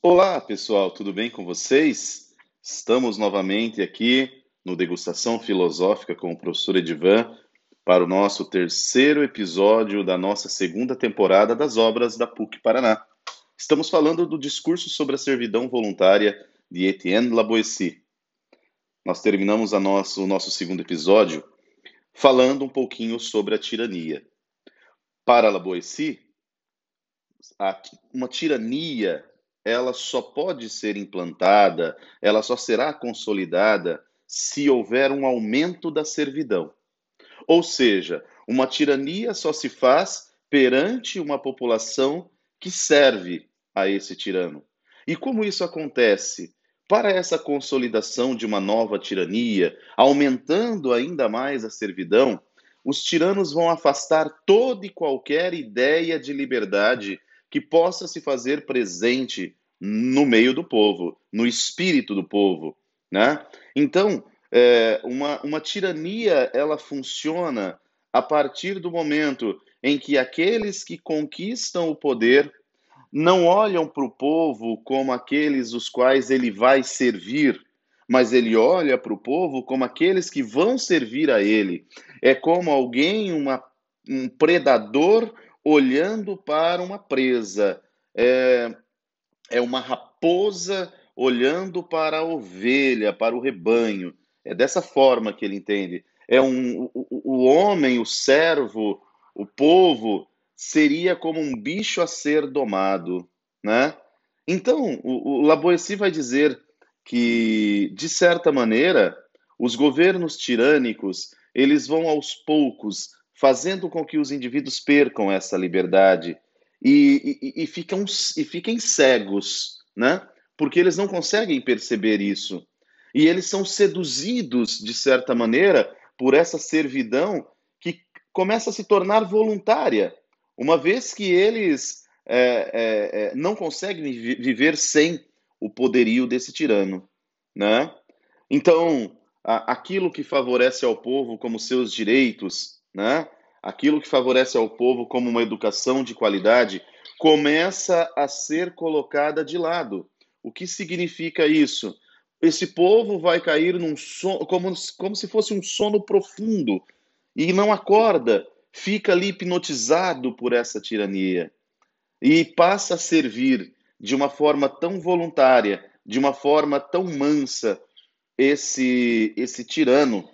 Olá, pessoal, tudo bem com vocês? Estamos novamente aqui no Degustação Filosófica com o professor Edivan para o nosso terceiro episódio da nossa segunda temporada das obras da PUC Paraná. Estamos falando do discurso sobre a servidão voluntária de Etienne Laboissy. Nós terminamos nosso, o nosso segundo episódio falando um pouquinho sobre a tirania. Para Laboissy, uma tirania ela só pode ser implantada, ela só será consolidada se houver um aumento da servidão. Ou seja, uma tirania só se faz perante uma população que serve a esse tirano. E como isso acontece? Para essa consolidação de uma nova tirania, aumentando ainda mais a servidão, os tiranos vão afastar toda e qualquer ideia de liberdade que possa se fazer presente no meio do povo, no espírito do povo, né? Então, é, uma, uma tirania ela funciona a partir do momento em que aqueles que conquistam o poder não olham para o povo como aqueles os quais ele vai servir, mas ele olha para o povo como aqueles que vão servir a ele. É como alguém, uma, um predador olhando para uma presa. É, é uma raposa olhando para a ovelha, para o rebanho. É dessa forma que ele entende. É um, o, o homem, o servo, o povo seria como um bicho a ser domado, né? Então, o, o Laboessi vai dizer que, de certa maneira, os governos tirânicos, eles vão aos poucos fazendo com que os indivíduos percam essa liberdade e, e, e, ficam, e fiquem cegos, né? Porque eles não conseguem perceber isso. E eles são seduzidos, de certa maneira, por essa servidão que começa a se tornar voluntária, uma vez que eles é, é, é não conseguem viver sem o poderio desse tirano, né? Então, aquilo que favorece ao povo como seus direitos, né? Aquilo que favorece ao povo como uma educação de qualidade começa a ser colocada de lado. O que significa isso? Esse povo vai cair num sono, como, como se fosse um sono profundo e não acorda, fica ali hipnotizado por essa tirania e passa a servir de uma forma tão voluntária, de uma forma tão mansa esse esse tirano,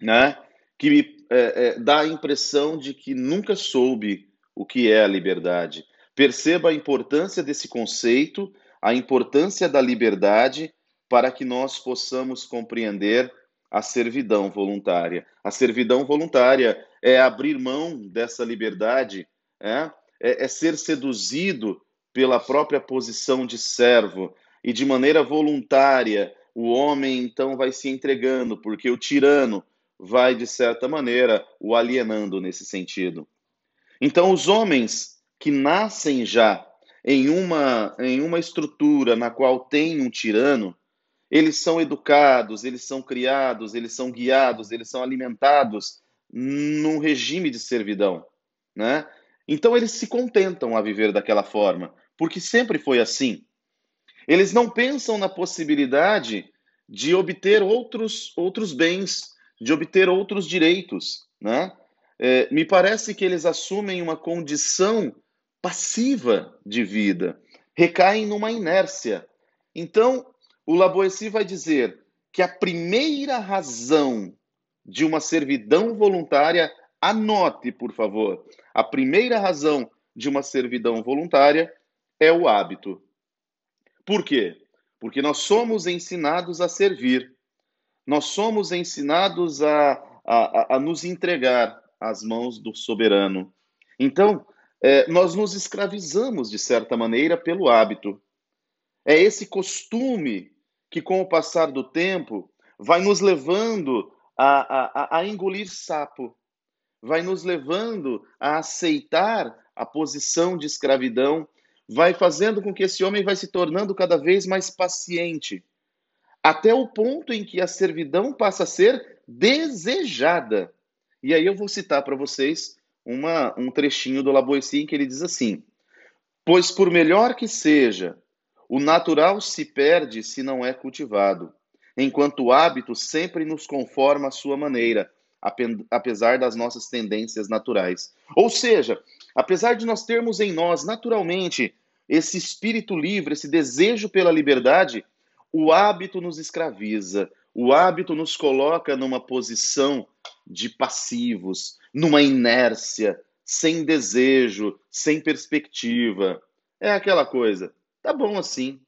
né? Que é, é, dá a impressão de que nunca soube o que é a liberdade. Perceba a importância desse conceito, a importância da liberdade, para que nós possamos compreender a servidão voluntária. A servidão voluntária é abrir mão dessa liberdade, é, é, é ser seduzido pela própria posição de servo e de maneira voluntária o homem então vai se entregando, porque o tirano vai, de certa maneira, o alienando nesse sentido. Então, os homens que nascem já em uma, em uma estrutura na qual tem um tirano, eles são educados, eles são criados, eles são guiados, eles são alimentados num regime de servidão, né? Então eles se contentam a viver daquela forma, porque sempre foi assim. Eles não pensam na possibilidade de obter outros outros bens, de obter outros direitos, né? É, me parece que eles assumem uma condição passiva de vida, recaem numa inércia. Então, o Laboessi vai dizer que a primeira razão de uma servidão voluntária, anote, por favor, a primeira razão de uma servidão voluntária é o hábito. Por quê? Porque nós somos ensinados a servir. Nós somos ensinados a, a, a nos entregar às mãos do soberano. Então, é, nós nos escravizamos, de certa maneira, pelo hábito. É esse costume que, com o passar do tempo, vai nos levando a, a, a engolir sapo, vai nos levando a aceitar a posição de escravidão, vai fazendo com que esse homem vai se tornando cada vez mais paciente até o ponto em que a servidão passa a ser desejada. E aí eu vou citar para vocês uma, um trechinho do Laboessi em que ele diz assim: Pois por melhor que seja O natural se perde se não é cultivado, enquanto o hábito sempre nos conforma à sua maneira, apesar das nossas tendências naturais. Ou seja, apesar de nós termos em nós naturalmente esse espírito livre, esse desejo pela liberdade, o hábito nos escraviza, o hábito nos coloca numa posição de passivos, numa inércia, sem desejo, sem perspectiva. É aquela coisa, tá bom assim.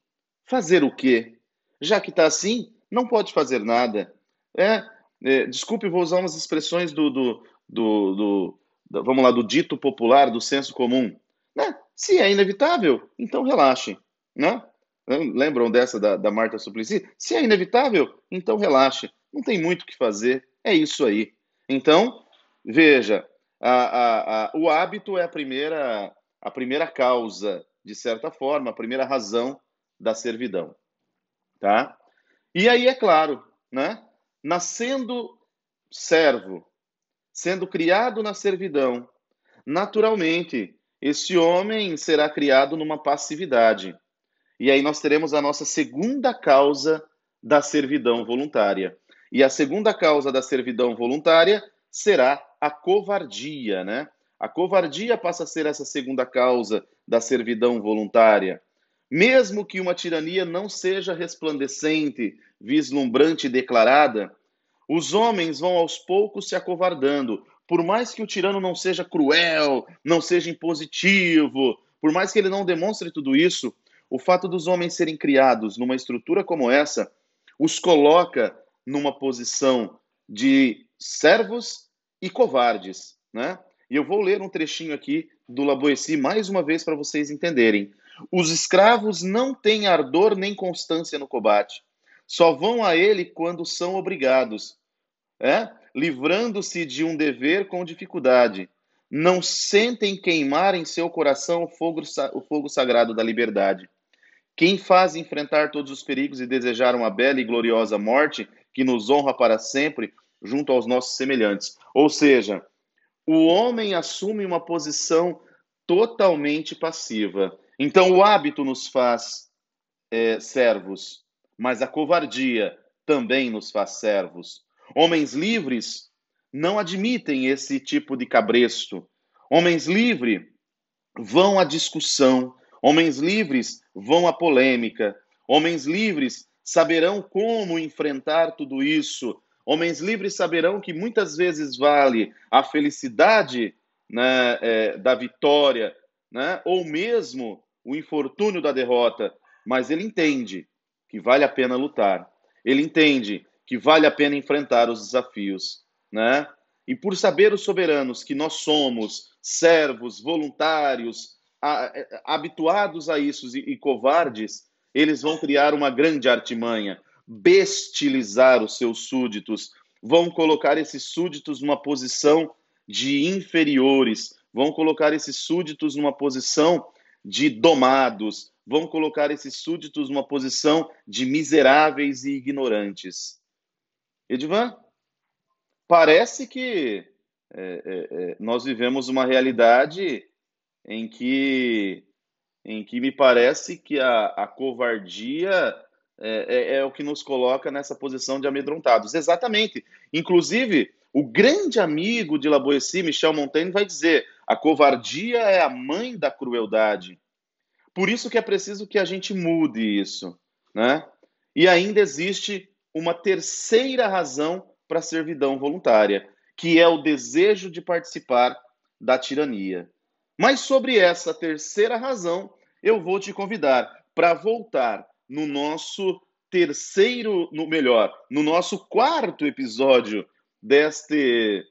Fazer o quê? Já que tá assim, não pode fazer nada. É, é, desculpe, vou usar umas expressões do, do, do, do, vamos lá, do dito popular, do senso comum. Né? Se é inevitável, então relaxe. Né? Lembram dessa da, da Marta Suplicy? Se é inevitável, então relaxe. Não tem muito o que fazer. É isso aí. Então, veja, a, a, a, o hábito é a primeira, a primeira causa, de certa forma, a primeira razão da servidão. Tá? E aí, é claro, né? nascendo servo, sendo criado na servidão, naturalmente, esse homem será criado numa passividade. E aí nós teremos a nossa segunda causa da servidão voluntária. E a segunda causa da servidão voluntária será a covardia, né? A covardia passa a ser essa segunda causa da servidão voluntária. Mesmo que uma tirania não seja resplandecente, vislumbrante e declarada, os homens vão aos poucos se acovardando. Por mais que o tirano não seja cruel, não seja impositivo, por mais que ele não demonstre tudo isso, o fato dos homens serem criados numa estrutura como essa os coloca numa posição de servos e covardes, né? E eu vou ler um trechinho aqui do Laboessi mais uma vez para vocês entenderem. Os escravos não têm ardor nem constância no combate. Só vão a ele quando são obrigados, é? livrando-se de um dever com dificuldade. Não sentem queimar em seu coração o fogo, o fogo sagrado da liberdade. Quem faz enfrentar todos os perigos e desejar uma bela e gloriosa morte que nos honra para sempre junto aos nossos semelhantes. Ou seja, o homem assume uma posição totalmente passiva. Então, o hábito nos faz é, servos, mas a covardia também nos faz servos. Homens livres não admitem esse tipo de cabresto. Homens livres vão à discussão. Homens livres vão à polêmica. Homens livres saberão como enfrentar tudo isso. Homens livres saberão que muitas vezes vale a felicidade né, é, da vitória, né, ou mesmo o infortúnio da derrota, mas ele entende que vale a pena lutar. Ele entende que vale a pena enfrentar os desafios, né? E por saber os soberanos que nós somos servos, voluntários, habituados a isso e, e covardes, eles vão criar uma grande artimanha, bestilizar os seus súditos, vão colocar esses súditos numa posição de inferiores, vão colocar esses súditos numa posição de domados, vão colocar esses súditos numa posição de miseráveis e ignorantes. Edvan, parece que é, é, é, nós vivemos uma realidade em que, em que me parece que a, a covardia é, é, é, o que nos coloca nessa posição de amedrontados. Exatamente. Inclusive, o grande amigo de Laboessi, Michel Montaigne, vai dizer: a covardia é a mãe da crueldade. Por isso que é preciso que a gente mude isso, né? E ainda existe uma terceira razão para a servidão voluntária, que é o desejo de participar da tirania. Mas sobre essa terceira razão, eu vou te convidar para voltar no nosso terceiro, no melhor, no nosso quarto episódio deste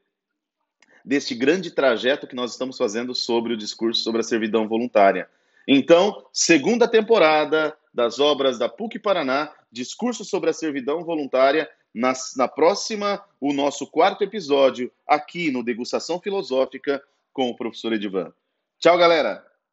deste grande trajeto que nós estamos fazendo sobre o discurso sobre a servidão voluntária. Então, segunda temporada das obras da PUC Paraná, discurso sobre a servidão voluntária. Na, na próxima, o nosso quarto episódio, aqui no Degustação Filosófica, com o professor Edivan. Tchau, galera!